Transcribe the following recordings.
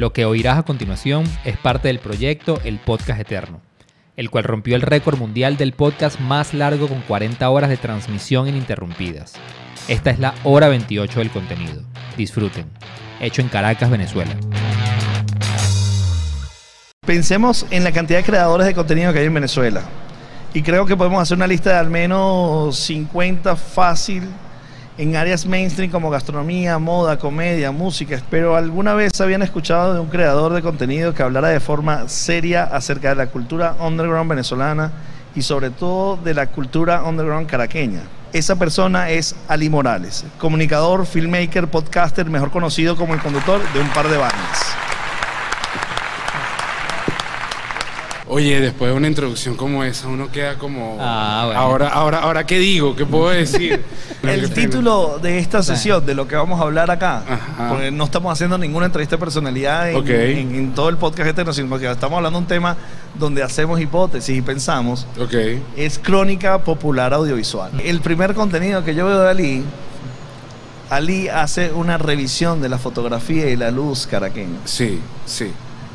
Lo que oirás a continuación es parte del proyecto El Podcast Eterno, el cual rompió el récord mundial del podcast más largo con 40 horas de transmisión ininterrumpidas. Esta es la hora 28 del contenido. Disfruten. Hecho en Caracas, Venezuela. Pensemos en la cantidad de creadores de contenido que hay en Venezuela. Y creo que podemos hacer una lista de al menos 50 fácil en áreas mainstream como gastronomía, moda, comedia, música. Pero alguna vez habían escuchado de un creador de contenido que hablara de forma seria acerca de la cultura underground venezolana y sobre todo de la cultura underground caraqueña. Esa persona es Ali Morales, comunicador, filmmaker, podcaster, mejor conocido como el conductor de un par de bandas. Oye, después de una introducción como esa, uno queda como. Ah, bueno. Ahora, ahora, ahora, ¿qué digo? ¿Qué puedo decir? El título de esta sesión, de lo que vamos a hablar acá, Ajá. porque no estamos haciendo ninguna entrevista de personalidad en, Ok. en- en todo el podcast este, sino que estamos hablando de un tema donde hacemos hipótesis y pensamos, Ok. es crónica popular audiovisual. El primer contenido que yo veo de Ali, Ali hace una revisión de la fotografía y la luz caraqueña. Sí, sí.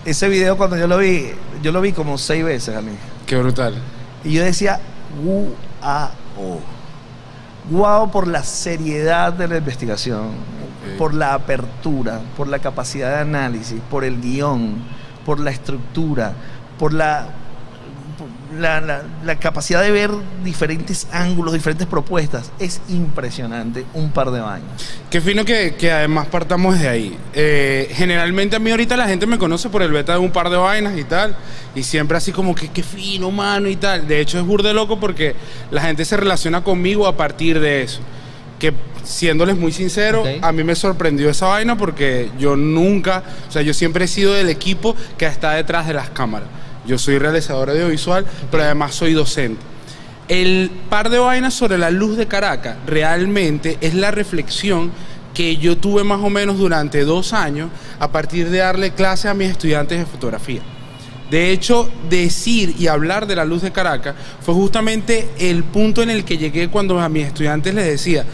Ese video cuando yo lo vi, yo lo vi como seis veces, Ali. Qué brutal. Y yo decía, guau. Guau por la seriedad de la investigación, por la apertura, por la capacidad de análisis, por el guion, por la estructura, por la, la, la- la capacidad de ver diferentes ángulos, diferentes propuestas. Es impresionante, un par de años. Qué fino que, que además partamos de ahí. Eh, generalmente a mí ahorita la gente me conoce por el beta de un par de vainas y tal. Y siempre así como que qué fino, mano y tal. De hecho es burde loco porque la gente se relaciona conmigo a partir de eso. Que siéndoles muy sincero, a mí me sorprendió esa vaina porque yo nunca, o sea, yo siempre he sido del equipo que está detrás de las cámaras. Yo soy realizador audiovisual, pero además soy docente. El par de vainas sobre la luz de Caracas realmente es la reflexión que yo tuve más o menos durante dos años a partir de darle clase a mis estudiantes de fotografía. De hecho, decir y hablar de la luz de Caracas fue justamente el punto en el que llegué cuando a mis estudiantes les decía,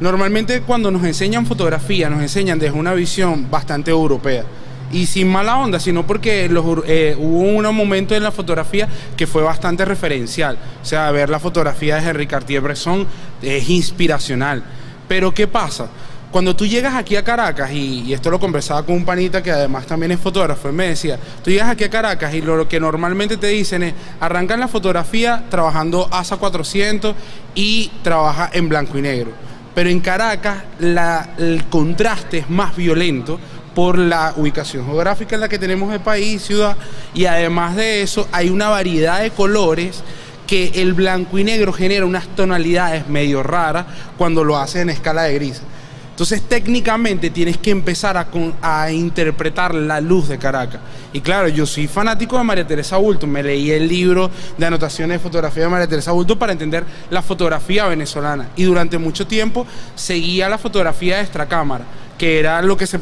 normalmente cuando nos enseñan fotografía, nos enseñan desde una visión bastante europea. Y sin mala onda, sino porque los eh, hubo un momento en la fotografía que fue bastante referencial. O sea, ver la fotografía de Henri Cartier-Bresson es inspiracional. Pero ¿qué pasa? Cuando tú llegas aquí a Caracas, y, y esto lo conversaba con un panita que además también es fotógrafo, él me decía, tú llegas aquí a Caracas y lo, que normalmente te dicen es, arrancan la fotografía trabajando ASA 400 y trabaja en blanco y negro. Pero en Caracas la- el contraste es más violento por la ubicación geográfica en la que tenemos el país, ciudad, y además de eso hay una variedad de colores que el blanco y negro genera unas tonalidades medio raras cuando lo hace en escala de gris. Entonces técnicamente tienes que empezar a, a interpretar la luz de Caracas. Y claro, yo soy fanático de María Teresa Bulto, me leí el libro de anotaciones de fotografía de María Teresa Bulto para entender la fotografía venezolana. Y durante mucho tiempo seguía la fotografía de extracámara, que era lo que se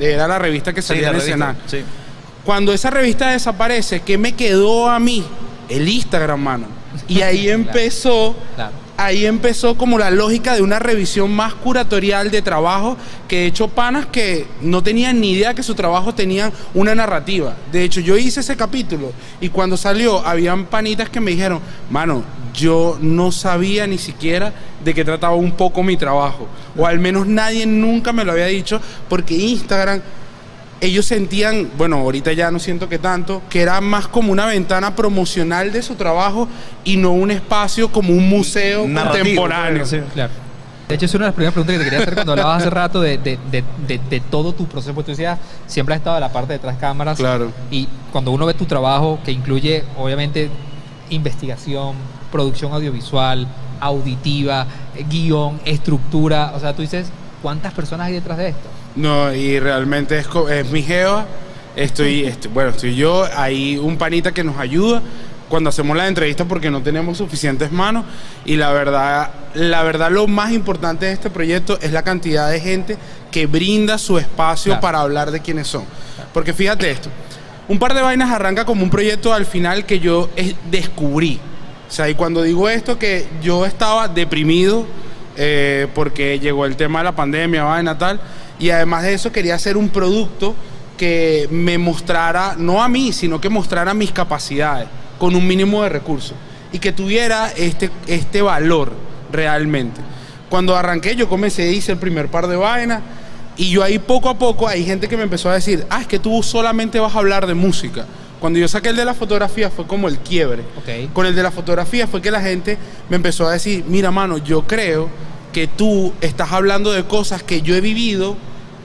era la revista que salía revista, Senado. sí. Cuando esa revista desaparece, ¿qué me quedó a mí? El Instagram, mano. Y ahí empezó, Claro. Ahí empezó como la lógica de una revisión más curatorial de trabajo, que de hecho panas que no tenían ni idea que su trabajo tenía una narrativa. De hecho, yo hice ese capítulo y cuando salió, habían panitas que me dijeron, mano, yo no sabía ni siquiera de qué trataba un poco mi trabajo. O al menos nadie nunca me lo había dicho, porque Instagram ellos sentían, bueno, ahorita ya no siento que tanto, que era más como una ventana promocional de su trabajo y no un espacio como un museo Narrativo, contemporáneo. sí. Claro. De hecho, es una de las primeras preguntas que te quería hacer cuando hablabas hace rato de, de- de- de- de todo tu proceso. Porque tú decías, siempre has estado en la parte de detrás cámaras. Claro. Y cuando uno ve tu trabajo, que incluye, obviamente, investigación, producción audiovisual, auditiva, eh, guion, estructura, o sea, tú dices, ¿cuántas personas hay detrás de esto? No, y realmente es, es mi jeva. Estoy, estoy- bueno, estoy yo, hay un panita que nos ayuda cuando hacemos la entrevista porque no tenemos suficientes manos y la verdad, la verdad lo más importante de este proyecto es la cantidad de gente que brinda su espacio Claro. para hablar de quiénes son. Porque fíjate esto, un par de vainas arranca como un proyecto al final que yo descubrí. O sea, y cuando digo esto que yo estaba deprimido eh, porque llegó el tema de la pandemia, vaina tal, y además de eso quería hacer un producto que me mostrara, no a mí, sino que mostrara mis capacidades con un mínimo de recursos y que tuviera este, este valor realmente. Cuando arranqué, yo comencé, hice el primer par de vainas y yo ahí poco a poco hay gente que me empezó a decir, ah, es que tú solamente vas a hablar de música. Cuando yo saqué el de la fotografía fue como el quiebre. Ok. Con el de la fotografía fue que la gente me empezó a decir, mira mano, yo creo que tú estás hablando de cosas que yo he vivido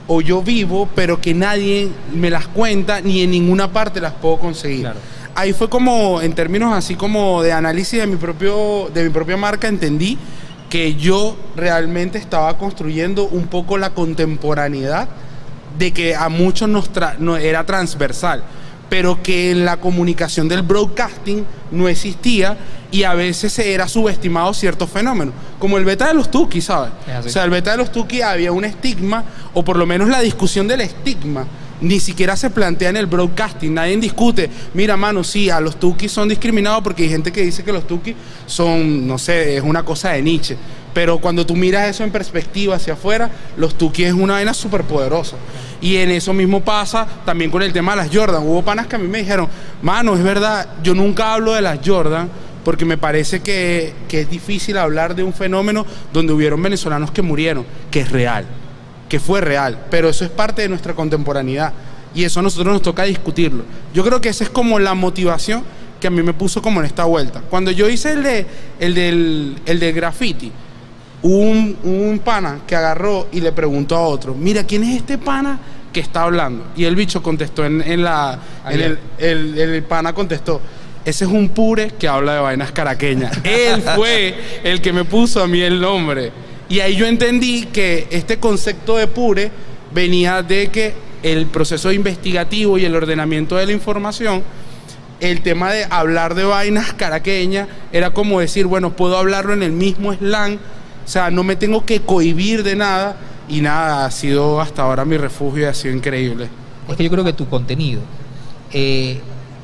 o yo vivo, pero que nadie me las cuenta ni en ninguna parte las puedo conseguir. Claro. Ahí fue como, en términos así como de análisis de mi, propio, de mi propia marca, entendí que yo realmente estaba construyendo un poco la contemporaneidad de que a muchos nos tra- no, era transversal, pero que en la comunicación del broadcasting no existía y a veces se era subestimado ciertos fenómenos, como el beta de los Tuki, ¿sabes? O sea, el beta de los Tuki había un estigma, o por lo menos la discusión del estigma, ni siquiera se plantea en el broadcasting, nadie discute, mira mano, sí, a los Tuki son discriminados porque hay gente que dice que los Tuki son, no sé, es una cosa de Nietzsche, pero cuando tú miras eso en perspectiva hacia afuera, los Tuki es una vaina súper poderosa. Y en eso mismo pasa también con el tema de las Jordan. Hubo panas que a mí me dijeron, mano, es verdad, yo nunca hablo de las Jordan porque me parece que, es difícil hablar de un fenómeno donde hubieron venezolanos que murieron, que es real, que fue real, pero eso es parte de nuestra contemporaneidad y eso a nosotros nos toca discutirlo. Yo creo que esa es como la motivación que a mí me puso como en esta vuelta. Cuando yo hice el de el del, el de graffiti, hubo un, un pana que agarró y le preguntó a otro, mira, ¿quién es este pana que está hablando? Y el bicho contestó en, en la... en el, el, el pana contestó, ese es un pure que habla de vainas caraqueñas. Él fue el que me puso a mí el nombre. Y ahí yo entendí que este concepto de pure venía de que el proceso investigativo y el ordenamiento de la información el tema de hablar de vainas caraqueñas era como decir, bueno, puedo hablarlo en el mismo slang, o sea, no me tengo que cohibir de nada y nada, ha sido hasta ahora mi refugio y ha sido increíble. Es que yo creo que tu contenido eh,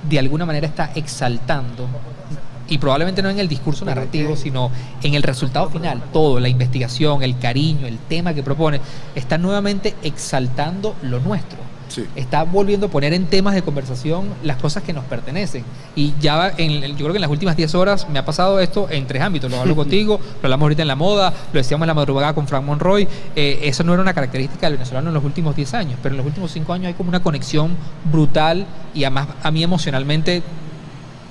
de alguna manera está exaltando, y probablemente no en el discurso narrativo, sino en el resultado final, todo, la investigación, el cariño, el tema que propone, está nuevamente exaltando lo nuestro. Sí. Está volviendo a poner en temas de conversación las cosas que nos pertenecen. Y ya en, yo creo que en las últimas 10 horas me ha pasado esto en tres ámbitos. Lo hablo contigo, lo hablamos ahorita en la moda, lo decíamos en la madrugada con Frank Monroy. Eh, eso no era una característica del venezolano en los últimos 10 años, pero en los últimos 5 años hay como una conexión brutal y además a mí emocionalmente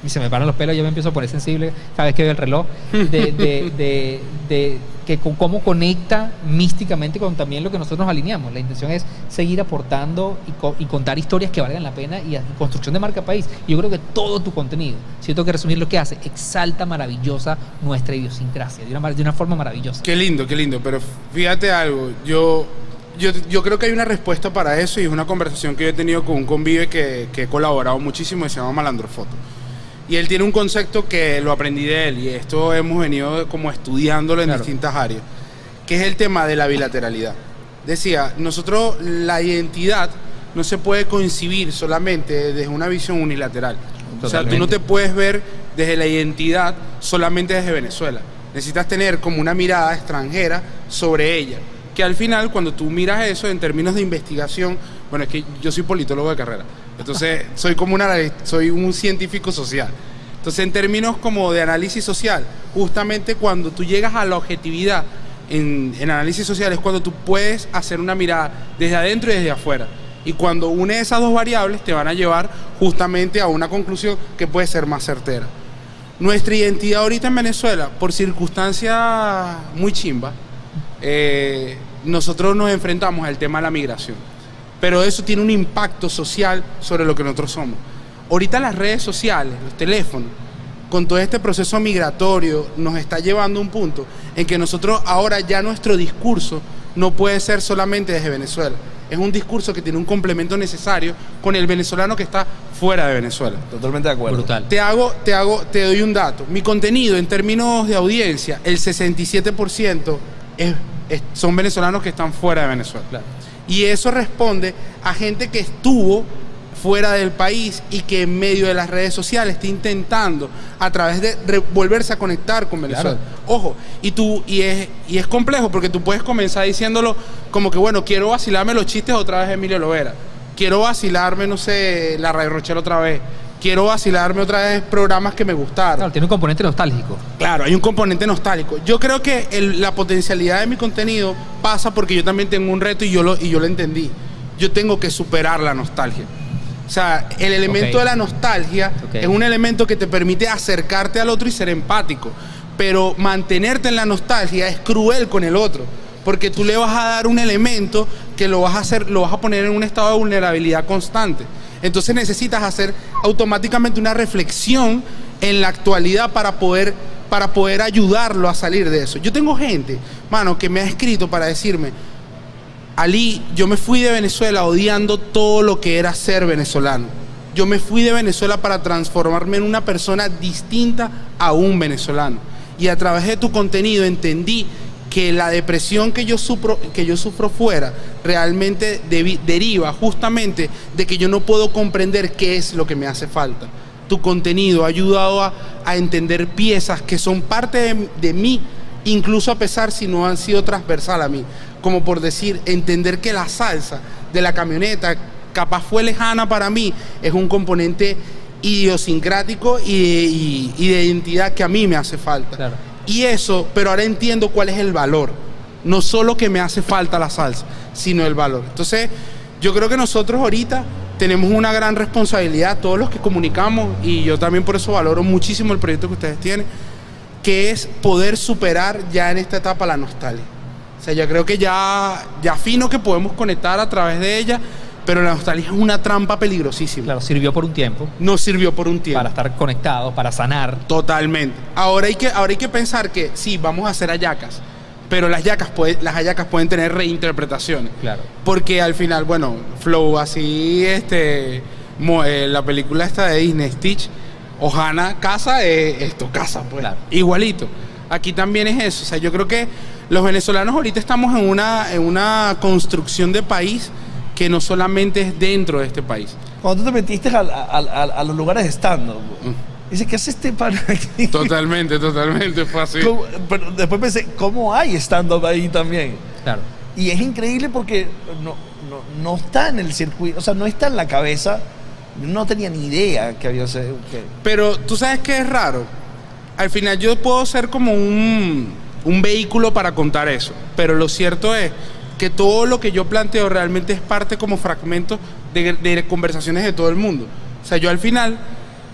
y se me paran los pelos, yo me empiezo a poner sensible cada vez que veo el reloj, de, de, de, que con cómo conecta místicamente con también lo que nosotros nos alineamos. La intención es seguir aportando y, co- y contar historias que valgan la pena y, construcción de marca país. Yo creo que todo tu contenido, si yo tengo que resumir lo que hace, exalta maravillosa nuestra idiosincrasia, de una, de una forma maravillosa. Qué lindo, qué lindo, pero fíjate algo, yo, yo, yo creo que hay una respuesta para eso y es una conversación que he tenido con un convive que, que he colaborado muchísimo y se llama Malandro Foto. Y él tiene un concepto que lo aprendí de él y esto hemos venido como estudiándolo en Claro. distintas áreas, que es el tema de la bilateralidad. Decía, nosotros la identidad no se puede concebir solamente desde una visión unilateral. O sea, tú no te puedes ver desde la identidad solamente desde Venezuela. Necesitas tener como una mirada extranjera sobre ella. Que al final, cuando tú miras eso en términos de investigación, bueno, es que yo soy politólogo de carrera, entonces soy como una, soy un científico social. Entonces, en términos como de análisis social, justamente cuando tú llegas a la objetividad en, en análisis social es cuando tú puedes hacer una mirada desde adentro y desde afuera. Y cuando une esas dos variables te van a llevar justamente a una conclusión que puede ser más certera. Nuestra identidad ahorita en Venezuela, por circunstancias muy chimbas, eh, nosotros nos enfrentamos al tema de la migración. Pero eso tiene un impacto social sobre lo que nosotros somos. Ahorita las redes sociales, los teléfonos, con todo este proceso migratorio, nos está llevando a un punto en que nosotros ahora ya nuestro discurso no puede ser solamente desde Venezuela. Es un discurso que tiene un complemento necesario con el venezolano que está fuera de Venezuela. Totalmente de acuerdo. Brutal. Te hago, te hago, te doy un dato. Mi contenido en términos de audiencia, el 67% es- es- son venezolanos que están fuera de Venezuela. Claro. Y eso responde a gente que estuvo fuera del país y que en medio de las redes sociales está intentando a través de volverse a conectar con Venezuela. Ojo, y tú y es y es complejo porque tú puedes comenzar diciéndolo como que bueno, quiero vacilarme los chistes otra vez de Emilio Lovera. quiero vacilarme, no sé, la Radio Rochelle otra vez. Quiero vacilarme otra vez programas que me gustaron. Claro, tiene un componente nostálgico. Claro, hay un componente nostálgico. Yo creo que el- la potencialidad de mi contenido pasa porque yo también tengo un reto y yo lo, y yo lo entendí. Yo tengo que superar la nostalgia. O sea, el elemento de la nostalgia es un elemento que te permite acercarte al otro y ser empático. Pero mantenerte en la nostalgia es cruel con el otro. Porque tú le vas a dar un elemento que lo vas a hacer, lo vas a poner en un estado de vulnerabilidad constante. Entonces necesitas hacer automáticamente una reflexión en la actualidad para poder, para poder ayudarlo a salir de eso. Yo tengo gente, mano, que me ha escrito para decirme, Ali, yo me fui de Venezuela odiando todo lo que era ser venezolano. Yo me fui de Venezuela para transformarme en una persona distinta a un venezolano. Y a través de tu contenido entendí que la depresión que yo sufro, que yo sufro fuera realmente debi- deriva justamente de que yo no puedo comprender qué es lo que me hace falta. Tu contenido ha ayudado a, entender piezas que son parte de, de mí, incluso a pesar si no han sido transversal a mí. Como por decir, entender que la salsa de la camioneta capaz fue lejana para mí, es un componente idiosincrático y, y- y de identidad que a mí me hace falta. Claro. Y eso, pero ahora entiendo cuál es el valor. No solo que me hace falta la salsa, sino el valor. Entonces, yo creo que nosotros ahorita tenemos una gran responsabilidad, todos los que comunicamos, y yo también por eso valoro muchísimo el proyecto que ustedes tienen, que es poder superar ya en esta etapa la nostalgia. O sea, yo creo que ya, ya fino que podemos conectar a través de ella, pero la nostalgia es una trampa peligrosísima. Claro, sirvió por un tiempo Nos sirvió por un tiempo. para estar conectados, para sanar. Totalmente. Ahora hay que, ahora hay que pensar que sí, vamos a hacer hallacas, pero las hallacas, puede- las hallacas pueden tener reinterpretaciones. Claro. Porque al final, bueno, Flow, así, este, eh, la película esta de Disney, Stitch, Ojana casa, eh, esto casa, pues. Claro. Igualito. Aquí también es eso. O sea, yo creo que los venezolanos ahorita estamos en una, en una construcción de país que no solamente es dentro de este país. Cuando tú te metiste al- al- al- a, los lugares de stand-up, Mm. dice, ¿qué hace este pana aquí? Totalmente, totalmente fue así. ¿Cómo- Pero después pensé, ¿cómo hay stand-up ahí también? Claro. Y es increíble porque no, no, no está en el circuito, o sea, no está en la cabeza. No tenía ni idea que había que- Pero tú sabes que es raro. Al final yo puedo ser como un, un vehículo para contar eso. Pero lo cierto es que todo lo que yo planteo realmente es parte como fragmento de, conversaciones de todo el mundo. O sea, yo al final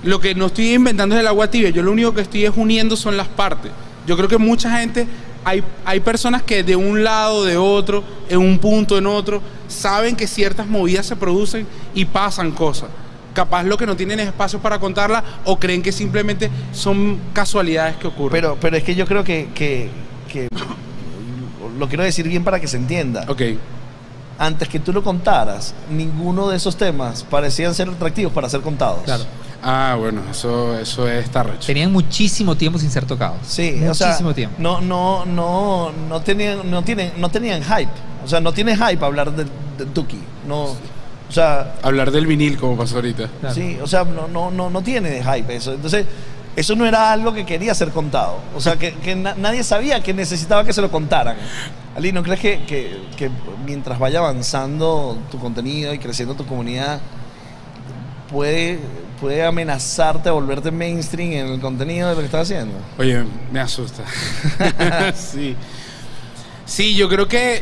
lo que no estoy inventando es el agua tibia. Yo lo único que estoy es uniendo son las partes. Yo creo que mucha gente, hay, hay personas que de un lado, de otro, en un punto, en otro, saben que ciertas movidas se producen y pasan cosas capaz lo que no tienen es espacio para contarla o creen que simplemente son casualidades que ocurren. Pero, pero es que yo creo que- que- lo quiero decir bien para que se entienda. ok, Antes que tú lo contaras, ninguno de esos temas parecían ser atractivos para ser contados. Claro. ah, bueno, eso, eso es estar recho. Tenían muchísimo tiempo sin ser tocados. Sí, muchísimo o sea, tiempo. No, no, no, no tenían, no tienen, no tenían hype. O sea, no tiene hype hablar de, de Tuki. No, o sea, Hablar del vinil como pasó ahorita. Claro. sí, o sea, no, no, no, no tiene hype eso. Entonces, eso no era algo que quería ser contado. O sea, que, que na- nadie sabía que necesitaba que se lo contaran. Ali, ¿no crees que, que- mientras vaya avanzando tu contenido y creciendo tu comunidad, puede, puede amenazarte a volverte mainstream en el contenido de lo que estás haciendo? Oye, me asusta. sí. Sí, yo creo que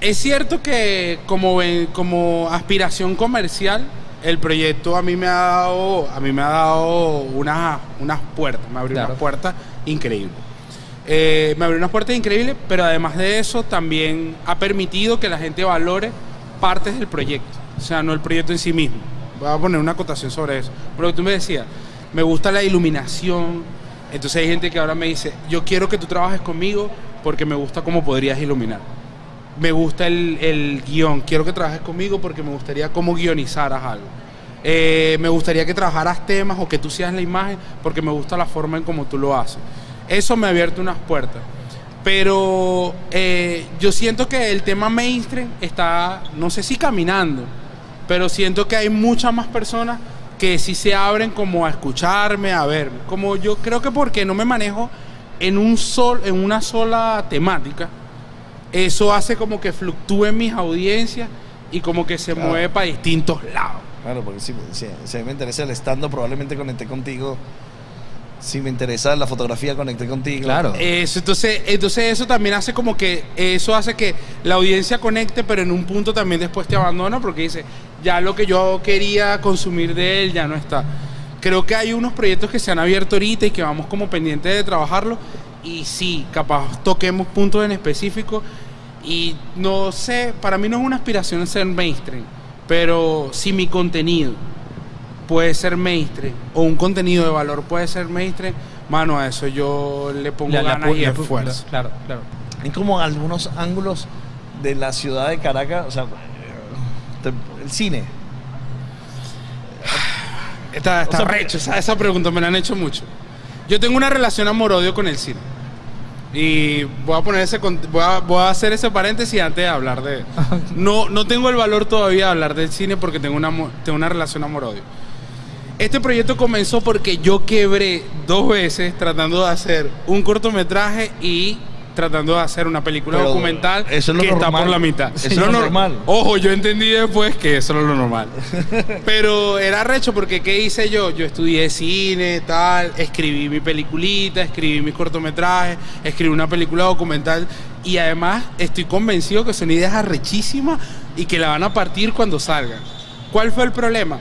es cierto que como, como aspiración comercial, el proyecto a mí me ha dado, a mí me ha dado unas, unas puertas, me abrió Claro. unas puertas increíbles. Eh, me abrió unas puertas increíbles, pero además de eso también ha permitido que la gente valore partes del proyecto, o sea, no el proyecto en sí mismo. Voy a poner una acotación sobre eso. Pero tú me decías, me gusta la iluminación, entonces hay gente que ahora me dice, yo quiero que tú trabajes conmigo porque me gusta cómo podrías iluminar. Me gusta el, el guion, quiero que trabajes conmigo porque me gustaría cómo guionizaras algo. Eh, me gustaría que trabajaras temas o que tú seas la imagen porque me gusta la forma en cómo tú lo haces. Eso me ha abierto unas puertas. Pero eh, yo siento que el tema mainstream está, no sé si caminando, pero siento que hay muchas más personas que sí se abren como a escucharme, a verme. Como yo creo que porque no me manejo en, un sol, en una sola temática, eso hace como que fluctúen mis audiencias y como que se Claro. mueve para distintos lados. Claro, porque si, si- si a mí me interesa el stand probablemente conecté contigo. Si me interesa la fotografía, conecté contigo. Claro. Eso, entonces, entonces eso también hace como que eso hace que la audiencia conecte, pero en un punto también después te abandona porque dice, ya lo que yo quería consumir de él ya no está. Creo que hay unos proyectos que se han abierto ahorita y que vamos como pendientes de trabajarlo. Y sí, capaz toquemos puntos en específico. Y no sé, para mí no es una aspiración ser mainstream, pero si mi contenido puede ser mainstream o un contenido de valor puede ser mainstream, mano, a eso yo le pongo La- la ganas pu- y la esfuerzo. Claro, claro. Hay como algunos ángulos de la ciudad de Caracas, o sea, el cine. Está, está O sea, recho, esa, esa pregunta me la han hecho mucho. Yo tengo una relación amor-odio con el cine. Y voy a poner ese voy a, voy a hacer ese paréntesis antes de hablar de no no tengo el valor todavía de hablar del cine porque tengo una tengo una relación amor-odio. Este proyecto comenzó porque yo quebré dos veces tratando de hacer un cortometraje y tratando de hacer una película Pero documental eso es lo que está normal. por la mitad. Eso es lo nor- normal. Ojo, yo entendí después que eso era lo normal. Pero era recho porque ¿qué hice yo? Yo estudié cine, tal, escribí mi peliculita, escribí mis cortometrajes, escribí una película documental y además estoy convencido que son ideas arrechísimas y que la van a partir cuando salgan. ¿Cuál fue el problema?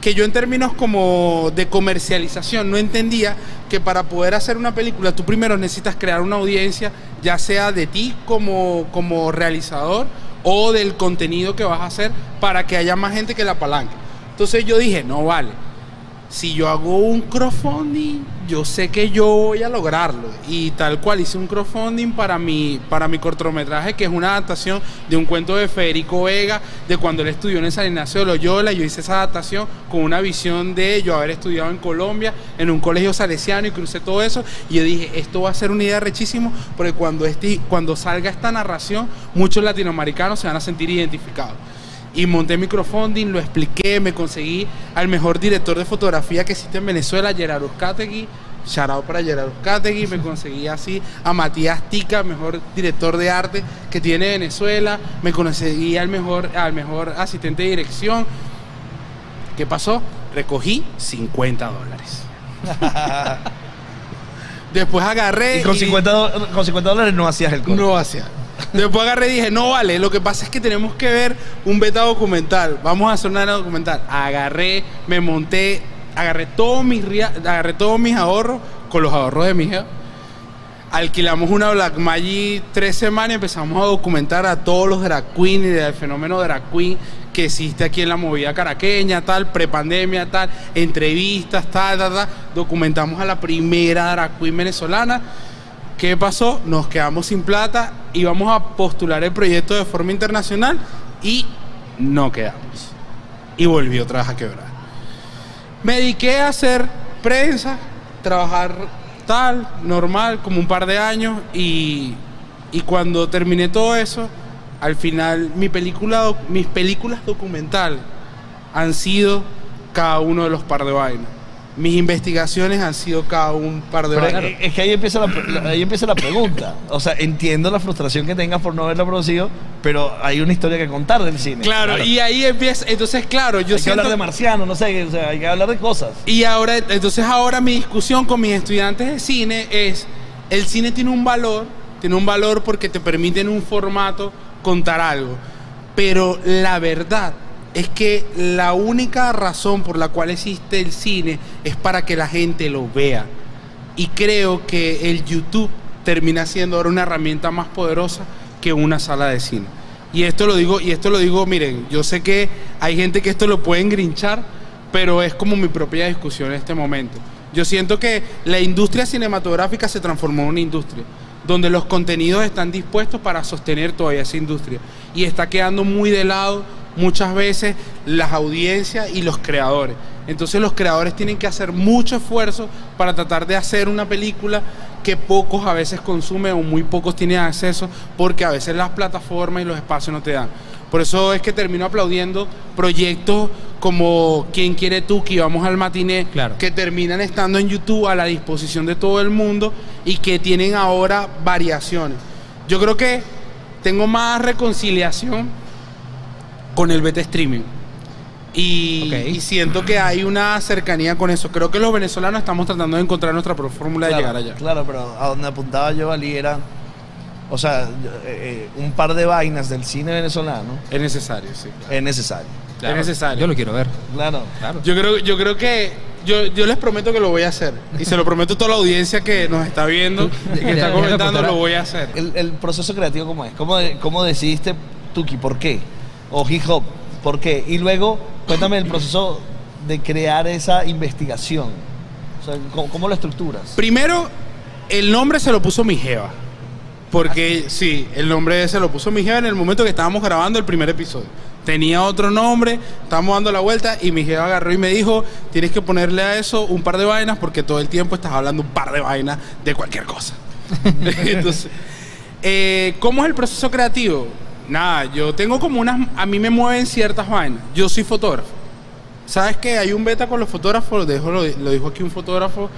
Que yo en términos como de comercialización no entendía que para poder hacer una película tú primero necesitas crear una audiencia, ya sea de ti como, como realizador o del contenido que vas a hacer para que haya más gente que la apalanque. Entonces yo dije, no vale, si yo hago un crowdfunding, yo sé que yo voy a lograrlo. Y tal cual hice un crowdfunding para mi, para mi cortometraje, que es una adaptación de un cuento de Federico Vega, de cuando él estudió en San Ignacio de Loyola. Yo hice esa adaptación con una visión de yo haber estudiado en Colombia, en un colegio salesiano y crucé todo eso. Y yo dije, esto va a ser una idea rechísimo, porque cuando, este, cuando salga esta narración, muchos latinoamericanos se van a sentir identificados y monté microfunding, lo expliqué, me conseguí al mejor director de fotografía que existe en Venezuela, Gerardo Uzcategui. Shout out para Gerardo Uzcategui, me conseguí así a Matías Tica, mejor director de arte que tiene Venezuela, me conseguí al mejor, al mejor asistente de dirección. ¿Qué pasó? Recogí 50 dólares. Después agarré Y con y- 50, do- con 50 dólares no hacías el corto. no hacía. Después agarré y dije, no vale, lo que pasa es que tenemos que ver un beta documental. Vamos a hacer una documental. Agarré, me monté, agarré todos mis, agarré todos mis ahorros con los ahorros de mi hija. Alquilamos una Black Magic tres semanas y empezamos a documentar a todos los drag y del fenómeno drag queen que existe aquí en la movida caraqueña, tal, prepandemia, tal, entrevistas, tal, tal, tal. Documentamos a la primera drag queen venezolana. ¿Qué pasó? Nos quedamos sin plata, íbamos a postular el proyecto de forma internacional y no quedamos. Y volvió otra vez a quebrar. Me dediqué a hacer prensa, trabajar tal, normal, como un par de años y, y cuando terminé todo eso, al final mis películas documental han sido cada uno de los par de vainas. Mis investigaciones han sido cada un par de Pero es, es que ahí empieza, la, ahí empieza la pregunta. O sea, entiendo la frustración que tengas por no haberlo producido, pero hay una historia que contar del cine. Claro, y ahí empieza, entonces claro, yo hay que hablar de marciano, no sé, o sea, hay que hablar de cosas. Y ahora, entonces ahora mi discusión con mis estudiantes de cine es, el cine tiene un valor, tiene un valor porque te permite en un formato contar algo, pero la verdad es que la única razón por la cual existe el cine es para que la gente lo vea. Y creo que el YouTube termina siendo ahora una herramienta más poderosa que una sala de cine. Y esto lo digo, y esto lo digo, miren, yo sé que hay gente que esto lo puede engrinchar, pero es como mi propia discusión en este momento. Yo siento que la industria cinematográfica se transformó en una industria donde los contenidos están dispuestos para sostener todavía esa industria y está quedando muy de lado muchas veces las audiencias y los creadores. Entonces los creadores tienen que hacer mucho esfuerzo para tratar de hacer una película que pocos a veces consumen o muy pocos tienen acceso porque a veces las plataformas y los espacios no te dan. Por eso es que termino aplaudiendo proyectos como Quién quiere tú, que vamos al matiné, Claro. que terminan estando en YouTube a la disposición de todo el mundo y que tienen ahora variaciones. Yo creo que tengo más reconciliación con el beta streaming. Y, siento que hay una cercanía con eso. Creo que los venezolanos estamos tratando de encontrar nuestra propia fórmula de claro, llegar allá. Claro, pero a donde apuntaba yo, Ali, era. O sea, eh, eh, un par de vainas del cine venezolano Es necesario, sí. claro. es necesario. Claro, Es necesario. Yo lo quiero ver. Claro. Claro. Yo creo, yo creo que yo, yo les prometo que lo voy a hacer. Y se lo prometo a toda la audiencia que nos está viendo, que está comentando, lo voy a hacer. El, el proceso creativo, ¿cómo es? ¿Cómo, de- cómo decidiste Tuki? ¿Por qué? O hip hop, ¿por qué? Y luego, cuéntame el proceso de crear esa investigación. O sea, ¿cómo, cómo lo estructuras? Primero, el nombre se lo puso mi jeva. Porque sí, el nombre se lo puso mi jeva en el momento que estábamos grabando el primer episodio. Tenía otro nombre, estábamos dando la vuelta y mi jeva agarró y me dijo, tienes que ponerle a eso un par de vainas porque todo el tiempo estás hablando un par de vainas de cualquier cosa. Entonces, eh, ¿cómo es el proceso creativo? Nada, yo tengo como unas, a mí me mueven ciertas vainas. Yo soy fotógrafo. ¿Sabes qué? Hay un beta con los fotógrafos, dejo- lo, lo dijo aquí un fotógrafo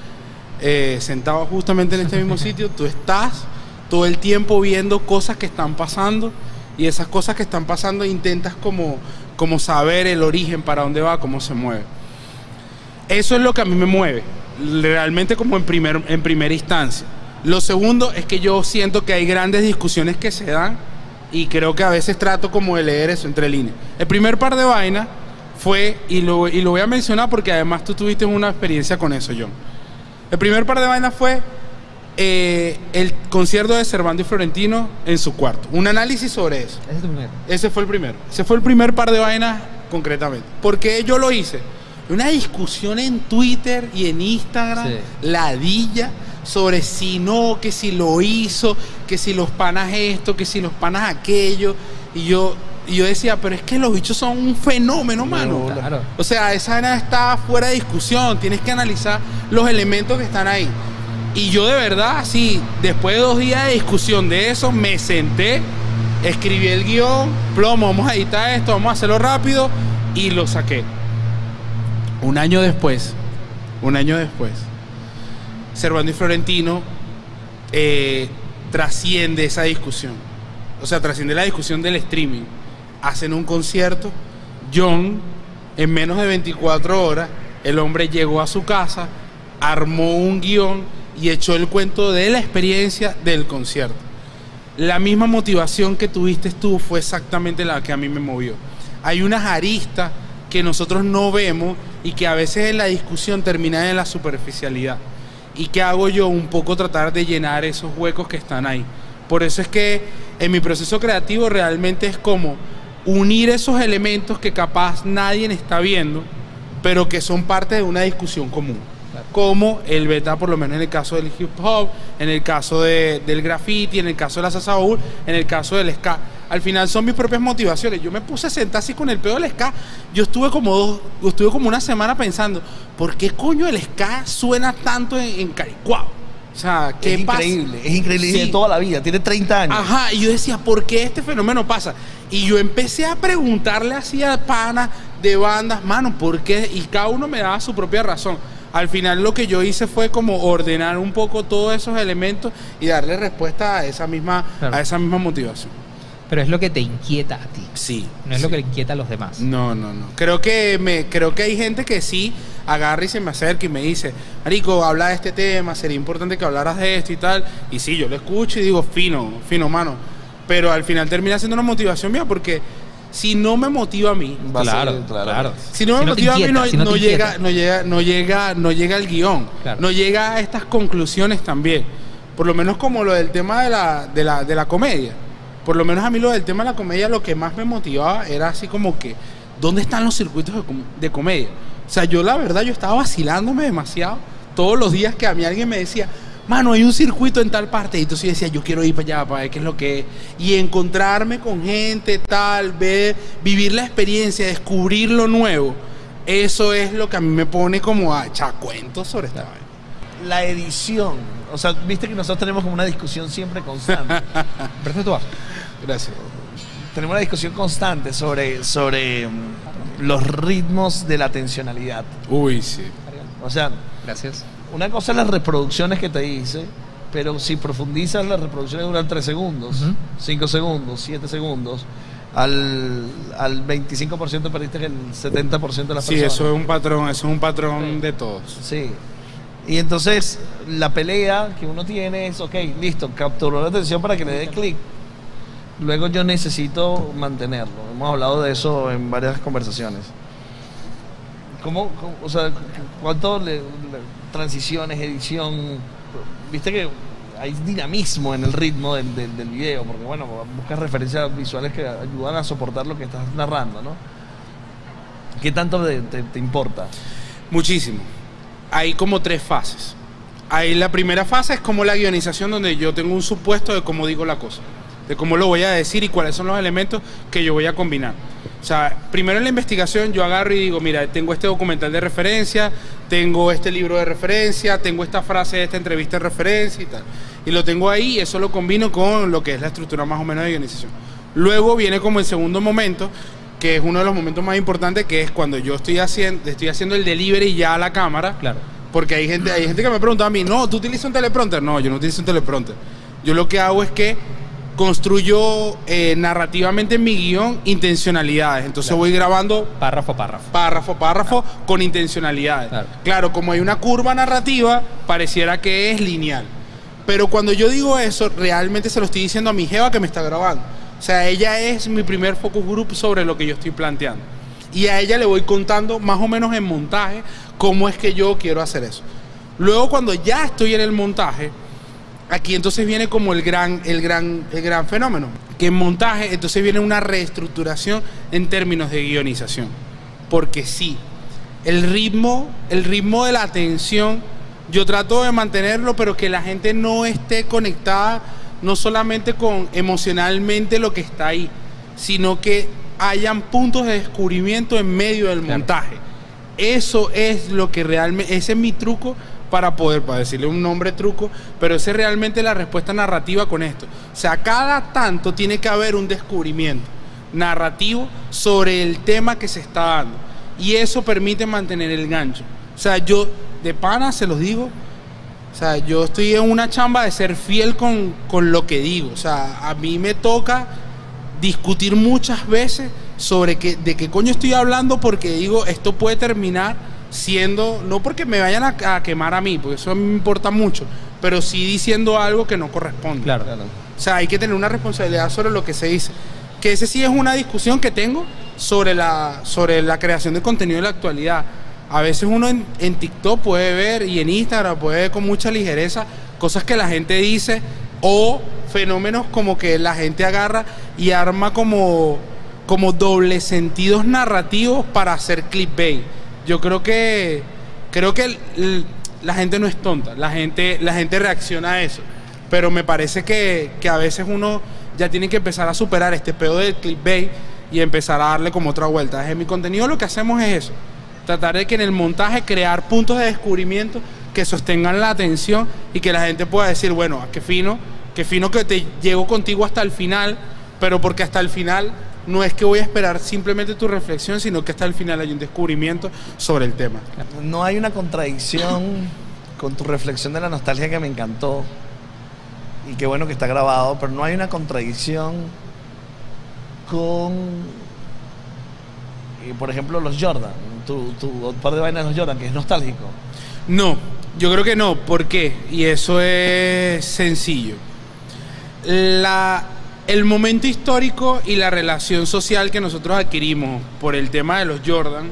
eh, sentado justamente en este mismo sitio. Tú estás todo el tiempo viendo cosas que están pasando y esas cosas que están pasando intentas como, como saber el origen, para dónde va, cómo se mueve. Eso es lo que a mí me mueve, realmente como en, primer, en primera instancia. Lo segundo es que yo siento que hay grandes discusiones que se dan y creo que a veces trato como de leer eso entre líneas. El primer par de vainas fue, y lo, y lo voy a mencionar porque además tú tuviste una experiencia con eso, John. El primer par de vainas fue eh, el concierto de Cervantes y Florentino en su cuarto. Un análisis sobre eso. Ese es primero. Ese fue el primero. Ese fue el primer par de vainas concretamente. ¿Por qué yo lo hice? Una discusión en Twitter y en Instagram, Sí. ladilla, sobre si no, que si lo hizo, que si los panas esto, que si los panas aquello. Y yo, y yo decía, pero es que los bichos son un fenómeno, mano. Claro. O sea, esa vaina está fuera de discusión. Tienes que analizar los elementos que están ahí. Y yo de verdad, sí, después de dos días de discusión de eso, me senté, escribí el guion, plomo, vamos a editar esto, vamos a hacerlo rápido, y lo saqué. Un año después, un año después, Servando y Florentino eh, trasciende esa discusión. O sea, trasciende la discusión del streaming. Hacen un concierto, John, en menos de 24 horas, el hombre llegó a su casa, armó un guion y echó el cuento de la experiencia del concierto. La misma motivación que tuviste tú fue exactamente la que a mí me movió. Hay unas aristas que nosotros no vemos y que a veces en la discusión terminan en la superficialidad. ¿Y qué hago yo? Un poco tratar de llenar esos huecos que están ahí. Por eso es que en mi proceso creativo realmente es como unir esos elementos que capaz nadie está viendo, pero que son parte de una discusión común. Como el beta, por lo menos en el caso del hip hop, en el caso de- del graffiti, en el caso de la salsa en el caso del ska. Al final son mis propias motivaciones. Yo me puse a sentar así con el pedo del ska. Yo estuve como dos, estuve como una semana pensando, ¿por qué coño el ska suena tanto en, en Caricuao? O sea, ¿qué es pasa? increíble, es increíble. y Sí. de toda la vida, tiene 30 años. Ajá, y yo decía, ¿por qué este fenómeno pasa? Y yo empecé a preguntarle así a panas de bandas, mano, ¿por qué? Y cada uno me daba su propia razón. Al final lo que yo hice fue como ordenar un poco todos esos elementos y darle respuesta a esa misma, Claro. a esa misma motivación. Pero es lo que te inquieta a ti. Sí. No es lo que le inquieta a los demás. No, no, no. Creo que me, creo que hay gente que sí agarra y se me acerca y me dice, Marico, habla de este tema, sería importante que hablaras de esto y tal. Y sí, yo lo escucho y digo, fino, fino, mano. Pero al final termina siendo una motivación mía porque si no me motiva a mí, a ser- Claro, claro. claro. si no me te motiva a mí, inquieta, no, si no no llega, inquieta. no llega, no llega, no llega el guion, Claro. no llega a estas conclusiones también. Por lo menos como lo del tema de la, de la, de la comedia. Por lo menos a mí lo del tema de la comedia lo que más me motivaba era así como que, ¿dónde están los circuitos de, com- de comedia? O sea, yo la verdad, yo estaba vacilándome demasiado todos los días que a mí alguien me decía, mano, hay un circuito en tal parte. Y entonces yo decía, yo quiero ir para allá para ver qué es lo que es. Y encontrarme con gente, tal, ver, vivir la experiencia, descubrir lo nuevo. Eso es lo que a mí me pone como a echar cuentos sobre esta vaina. La edición. O sea, viste que nosotros tenemos como una discusión siempre constante. Presta tu vaso. Gracias. tenemos una discusión constante sobre, sobre mm, los ritmos de la tensionalidad. Uy, sí. O sea, Gracias. una cosa es las reproducciones que te hice, pero si profundizas, las reproducciones duran 3 segundos, Ujú. 5 segundos, 7 segundos. al, al 25% perdiste el 70% de las Sí, personas. eso es un patrón, eso es un patrón de todos. Sí. Y entonces la pelea que uno tiene es, ok, listo, capturó la atención para que le dé clic. Luego yo necesito mantenerlo. Hemos hablado de eso en varias conversaciones. ¿Cómo, cómo- o sea, cu- cuánto le- le- transiciones, edición? Viste que hay dinamismo en el ritmo del, del, del video, porque bueno, buscas referencias visuales que ayudan a soportar lo que estás narrando, ¿no? ¿Qué tanto te- te- te importa? Muchísimo. Hay como tres fases. Ahí la primera fase es como la guionización donde yo tengo un supuesto de cómo digo la cosa, de cómo lo voy a decir y cuáles son los elementos que yo voy a combinar. O sea, primero en la investigación yo agarro y digo, mira, tengo este documental de referencia, tengo este libro de referencia, tengo esta frase de esta entrevista de referencia y tal. Y lo tengo ahí y eso lo combino con lo que es la estructura más o menos de guionización. Luego viene como el segundo momento, que es uno de los momentos más importantes, que es cuando yo estoy haciendo, estoy haciendo el delivery ya a la cámara. Claro. Porque hay gente, hay gente que me pregunta a mí, no, ¿tú utilizas un teleprompter? No, yo no utilizo un teleprompter. Yo lo que hago es que construyo eh, narrativamente en mi guion intencionalidades. Entonces Claro. voy grabando Párrafo a párrafo. párrafo, párrafo con intencionalidades. Claro. Claro. como hay una curva narrativa, pareciera que es lineal. Pero cuando yo digo eso, realmente se lo estoy diciendo a mi jeva que me está grabando. O sea, ella es mi primer focus group sobre lo que yo estoy planteando. Y a ella le voy contando más o menos en montaje cómo es que yo quiero hacer eso. Luego cuando ya estoy en el montaje, aquí entonces viene como el gran, el gran, el gran fenómeno. Que en montaje entonces viene una reestructuración en términos de guionización. Porque sí, el ritmo, el ritmo de la atención, yo trato de mantenerlo, pero que la gente no esté conectada no solamente con emocionalmente lo que está ahí, sino que hayan puntos de descubrimiento en medio del Claro. montaje. Eso es lo que realmente, ese es mi truco para poder, para decirle un nombre truco, pero esa es realmente la respuesta narrativa con esto. O sea, cada tanto tiene que haber un descubrimiento narrativo sobre el tema que se está dando. Y eso permite mantener el gancho. O sea, yo de pana se los digo, o sea, yo estoy en una chamba de ser fiel con, con lo que digo. O sea, a mí me toca discutir muchas veces sobre qué, de qué coño estoy hablando porque digo, esto puede terminar siendo, no porque me vayan a, a quemar a mí, porque eso a mí me importa mucho, pero sí diciendo algo que no corresponde. Claro. O sea, hay que tener una responsabilidad sobre lo que se dice. Que ese sí es una discusión que tengo sobre la, sobre la creación de contenido en la actualidad. A veces uno en, en TikTok puede ver y en Instagram puede ver con mucha ligereza cosas que la gente dice o fenómenos como que la gente agarra y arma como, como doble sentidos narrativos para hacer clickbait. Yo creo que creo que la gente no es tonta, la gente, la gente reacciona a eso. Pero me parece que, que a veces uno ya tiene que empezar a superar este pedo del clickbait y empezar a darle como otra vuelta. En mi contenido lo que hacemos es eso, tratar de que en el montaje crear puntos de descubrimiento que sostengan la atención y que la gente pueda decir, bueno, ah, qué fino, qué fino que te llego contigo hasta el final, pero porque hasta el final no es que voy a esperar simplemente tu reflexión, sino que hasta el final hay un descubrimiento sobre el tema. No hay una contradicción con tu reflexión de la nostalgia que me encantó. Y qué bueno que está grabado, pero no hay una contradicción con, eh, por ejemplo, los Jordan. Tu, tu par de vainas de los Jordan, que es nostálgico. No, yo creo que no. ¿Por qué? Y eso es sencillo. La, el momento histórico y la relación social que nosotros adquirimos por el tema de los Jordan,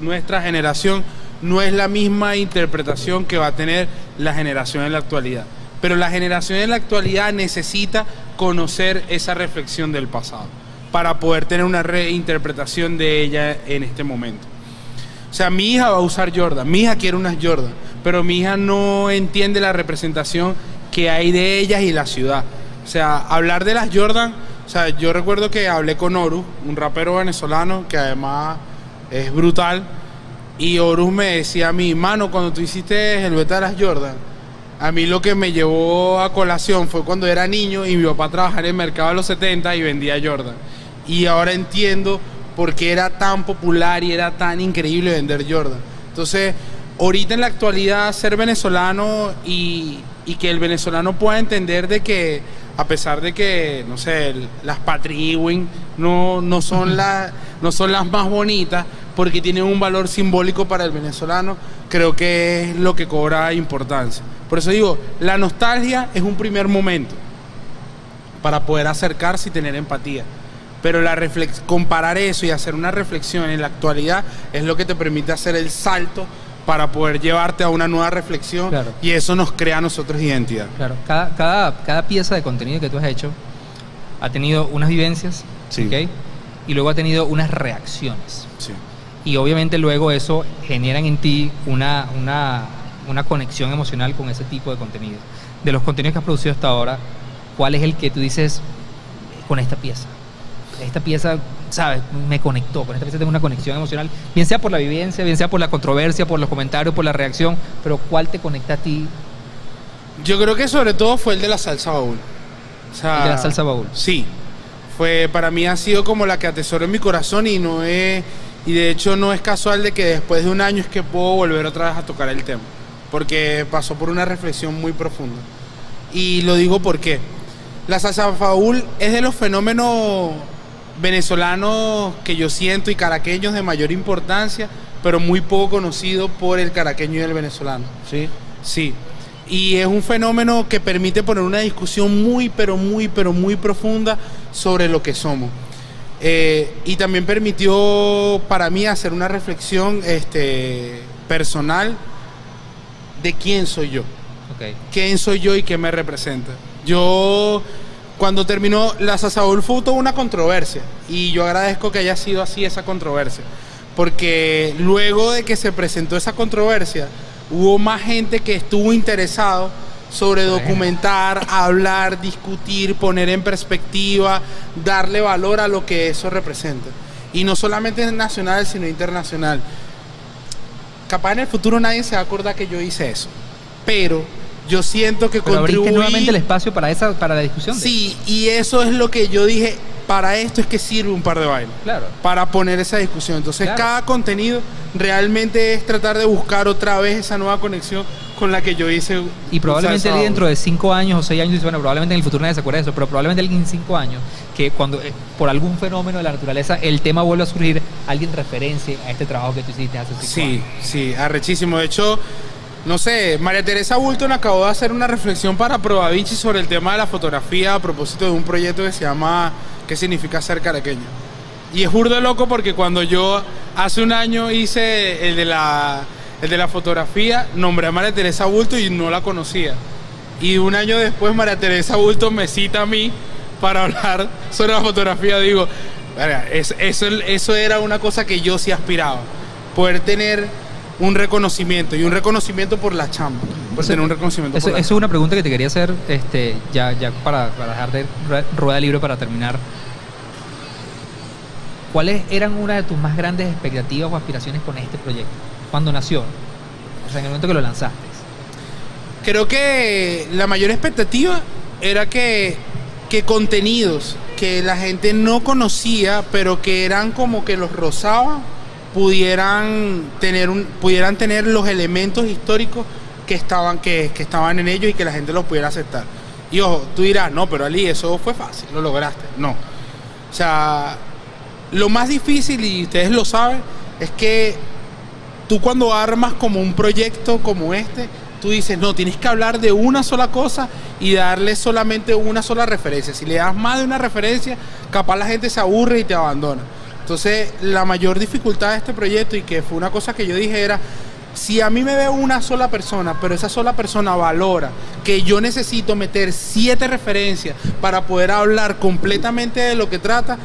nuestra generación, no es la misma interpretación que va a tener la generación en la actualidad. Pero la generación en la actualidad necesita conocer esa reflexión del pasado para poder tener una reinterpretación de ella en este momento. O sea, mi hija va a usar Jordan, mi hija quiere unas Jordan, pero mi hija no entiende la representación que hay de ellas y la ciudad. O sea, hablar de las Jordan, o sea, yo recuerdo que hablé con Horus, un rapero venezolano que además es brutal, y Horus me decía a mí, mano, cuando tú hiciste el beta de las Jordan, a mí lo que me llevó a colación fue cuando era niño y mi papá trabajaba en el mercado de los 70 y vendía Jordan. Y ahora entiendo por qué era tan popular y era tan increíble vender Jordan. Entonces, ahorita en la actualidad ser venezolano y, y que el venezolano pueda entender de que a pesar de que, no sé, las Patri Ewing no, no, son la- no son las más bonitas, porque tienen un valor simbólico para el venezolano, creo que es lo que cobra importancia. Por eso digo, la nostalgia es un primer momento para poder acercarse y tener empatía. Pero la reflex- comparar eso y hacer una reflexión en la actualidad es lo que te permite hacer el salto para poder llevarte a una nueva reflexión Claro. y eso nos crea a nosotros identidad. Claro, cada, cada, cada pieza de contenido que tú has hecho ha tenido unas vivencias, Sí. Y luego ha tenido unas reacciones. Sí. Y obviamente luego eso genera en ti una, una, una conexión emocional con ese tipo de contenido. De los contenidos que has producido hasta ahora, ¿cuál es el que tú dices con esta pieza? Esta pieza, ¿sabes? Me conectó, con esta pieza tengo una conexión emocional, bien sea por la vivencia, bien sea por la controversia, por los comentarios, por la reacción, pero ¿cuál te conecta a ti? Yo creo que sobre todo fue el de la salsa baúl. O sea, El de la salsa baúl. Sí. Fue, para mí ha sido como la que atesoro en mi corazón y no es, y de hecho no es casual de que después de un año es que puedo volver otra vez a tocar el tema. Porque pasó por una reflexión muy profunda. Y lo digo porque la salsa baúl es de los fenómenos venezolanos que yo siento y caraqueños de mayor importancia, pero muy poco conocido por el caraqueño y el venezolano. Sí. Sí. Y es un fenómeno que permite poner una discusión muy, pero muy, pero muy profunda sobre lo que somos. Eh, y también permitió para mí hacer una reflexión este, personal de quién soy yo. Quién soy yo y qué me representa. Yo, cuando terminó la Sasaúl fue toda una controversia y yo agradezco que haya sido así esa controversia, porque luego de que se presentó esa controversia, hubo más gente que estuvo interesado sobre documentar, hablar, discutir, poner en perspectiva, darle valor a lo que eso representa. Y no solamente nacional, sino internacional capaz en el futuro nadie se va a acordar que yo hice eso. Pero yo siento que Pero contribuí. nuevamente el espacio para esa para la discusión. de- Sí, y eso es lo que yo dije. Para esto es que sirve un par de vainas. Claro. Para poner esa discusión. Entonces, Claro. cada contenido realmente es tratar de buscar otra vez esa nueva conexión con la que yo hice. Y probablemente dentro de cinco años o seis años dice, bueno, probablemente en el futuro nadie se acuerda de eso, pero probablemente alguien en cinco años, que cuando eh, por algún fenómeno de la naturaleza el tema vuelve a surgir, alguien referencia a este trabajo que tú hiciste hace cinco Sí, años. sí, arrechísimo. De hecho, no sé, María Teresa Bulton acabó de hacer una reflexión para Probavinci sobre el tema de la fotografía a propósito de un proyecto que se llama ¿Qué significa ser caraqueño? Y es burdo loco porque cuando yo hace un año hice el de la, el de la fotografía, nombré a María Teresa Bulto y no la conocía. Y un año después María Teresa Bulto me cita a mí para hablar sobre la fotografía. Digo, verga, es- eso, eso era una cosa que yo sí aspiraba. Poder tener un reconocimiento y un reconocimiento por la chamba. Por Eso- tener un reconocimiento Eso, por la eso es una pregunta que te quería hacer, este, ya, ya para, para dejar de rue- rueda libre para terminar. ¿Cuáles eran una de tus más grandes expectativas o aspiraciones con este proyecto? ¿Cuándo nació? O sea, en el momento que lo lanzaste. Creo que la mayor expectativa era que, que contenidos que la gente no conocía, pero que eran como que los rozaba, pudieran tener, pudieran tener los elementos históricos que estaban, que estaban en ellos y que la gente los pudiera aceptar. Y ojo, tú dirás, no, pero Ali, eso fue fácil, lo lograste. No. O sea, lo más difícil, y ustedes lo saben, es que tú cuando armas como un proyecto como este, tú dices, no, tienes que hablar de una sola cosa y darle solamente una sola referencia. Si le das más de una referencia, capaz la gente se aburre y te abandona. Entonces, la mayor dificultad de este proyecto y que fue una cosa que yo dije era, si a mí me ve una sola persona, pero esa sola persona valora que yo necesito meter siete referencias para poder hablar completamente de lo que trata,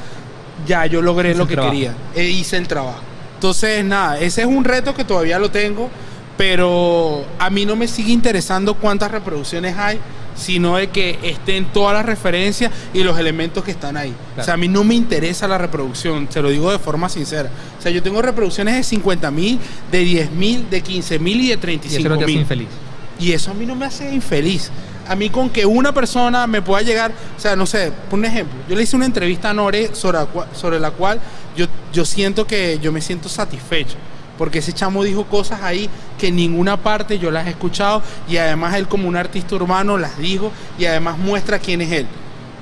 ya yo logré Hice lo que trabajo. quería, e hice el trabajo. Entonces, nada, ese es un reto que todavía lo tengo, pero a mí no me sigue interesando cuántas reproducciones hay, sino de que estén todas las referencias y los elementos que están ahí. Claro. O sea, a mí no me interesa la reproducción, se lo digo de forma sincera. O sea, yo tengo reproducciones de 50 mil, de 10 mil, de 15 mil y de Y eso 35 no te hace mil. infeliz. Y eso a mí no me hace infeliz. A mí con que una persona me pueda llegar, o sea, no sé, por un ejemplo, yo le hice una entrevista a Nore sobre la cual, sobre la cual yo, yo siento que yo me siento satisfecho. Porque ese chamo dijo cosas ahí que en ninguna parte yo las he escuchado y además él como un artista urbano las dijo y además muestra quién es él.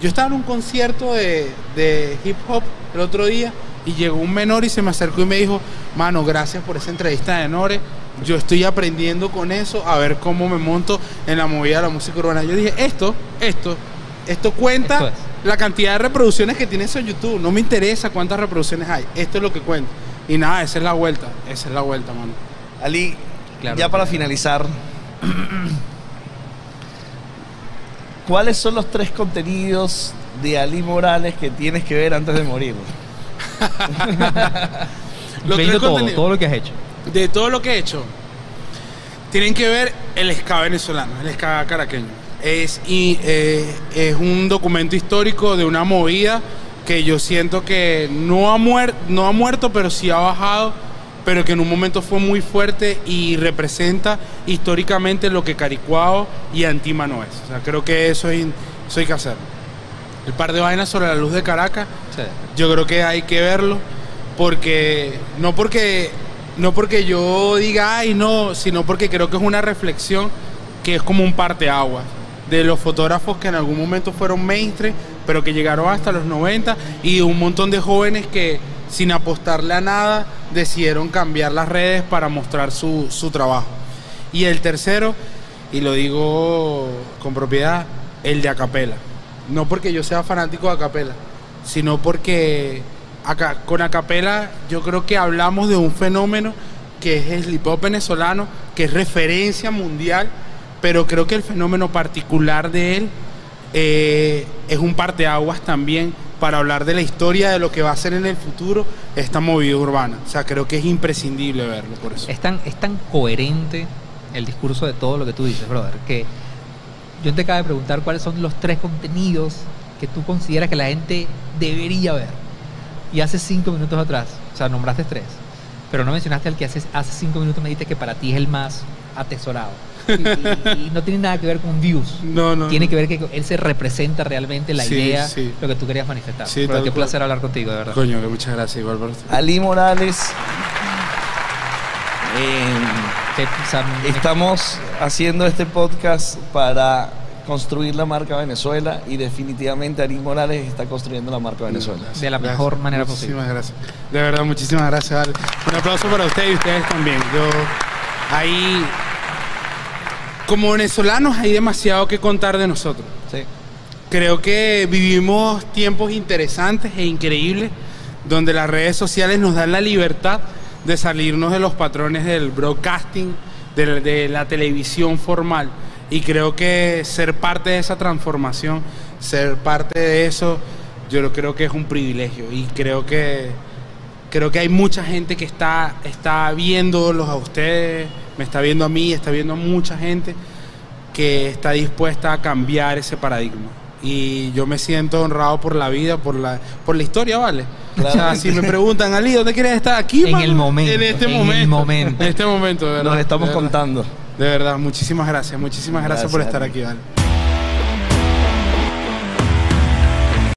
Yo estaba en un concierto de, de hip hop el otro día y llegó un menor y se me acercó y me dijo, mano, gracias por esa entrevista de Nore. Yo estoy aprendiendo con eso a ver cómo me monto en la movida de la música urbana. Yo dije, esto, esto, esto cuenta es. la cantidad de reproducciones que tiene eso en YouTube. No me interesa cuántas reproducciones hay. Esto es lo que cuenta. Y nada, esa es la vuelta. Esa es la vuelta, mano. Ali, Claro. ya para finalizar, ¿cuáles son los tres contenidos de Ali Morales que tienes que ver antes de morir? Los tres todo, todo lo que has hecho. de todo lo que he hecho, tienen que ver el ska venezolano, el ska caraqueño. Es, y, eh, es un documento histórico de una movida que yo siento que no ha, muer- no ha muerto, pero sí ha bajado, pero que en un momento fue muy fuerte y representa históricamente lo que Caricuao y Antima no es. O sea, creo que eso, es, hay que hacerlo. El par de vainas sobre la luz de Caracas, Sí. yo creo que hay que verlo porque no porque no porque yo diga ay no, sino porque creo que es una reflexión que es como un parteaguas de los fotógrafos que en algún momento fueron mainstream, pero que llegaron hasta los 90 y un montón de jóvenes que sin apostarle a nada decidieron cambiar las redes para mostrar su, su trabajo. Y el tercero, y lo digo con propiedad, el de Acapela. No porque yo sea fanático de Acapela, sino porque acá, con Acapela yo creo que hablamos de un fenómeno que es el hip hop venezolano, que es referencia mundial, pero creo que el fenómeno particular de él eh, es un parteaguas también para hablar de la historia de lo que va a ser en el futuro esta movida urbana. O sea, creo que es imprescindible verlo por eso. Es tan, es tan coherente el discurso de todo lo que tú dices, brother, que yo te acabo de preguntar cuáles son los tres contenidos que tú consideras que la gente debería ver. Y hace cinco minutos atrás, o sea, nombraste tres, pero no mencionaste el que hace, hace cinco minutos me dijiste que para ti es el más atesorado. Y, no tiene nada que ver con views. No, no. Tiene no. que ver que él se representa realmente la Sí, idea, sí. lo que tú querías manifestar. Sí, Pero qué cual. placer hablar contigo, de verdad. Coño, que muchas gracias, igual para usted. Ali Morales. eh, me- estamos haciendo este podcast para construir la marca Venezuela y definitivamente Ali Morales está construyendo la marca Venezuela. De la mejor manera muchísimas gracias. De verdad, muchísimas gracias, Ale. Un aplauso para usted y ustedes también. Yo, ahí, como venezolanos, hay demasiado que contar de nosotros. Sí. Creo que vivimos tiempos interesantes e increíbles donde las redes sociales nos dan la libertad de salirnos de los patrones del broadcasting, de, la- de la televisión formal. Y creo que ser parte de esa transformación, ser parte de eso, yo lo creo que es un privilegio. Y creo que, creo que hay mucha gente que está, está viéndolos a ustedes, me está viendo a mí, está viendo a mucha gente que está dispuesta a cambiar ese paradigma. Y yo me siento honrado por la vida, por la, por la historia, ¿vale? O sea, si me preguntan, Ali, ¿dónde quieres estar? Aquí, En mano. el momento, En este en el momento. En este momento, de verdad. Nos estamos de verdad. contando. De verdad, muchísimas gracias. Muchísimas gracias, por estar aquí, ¿vale?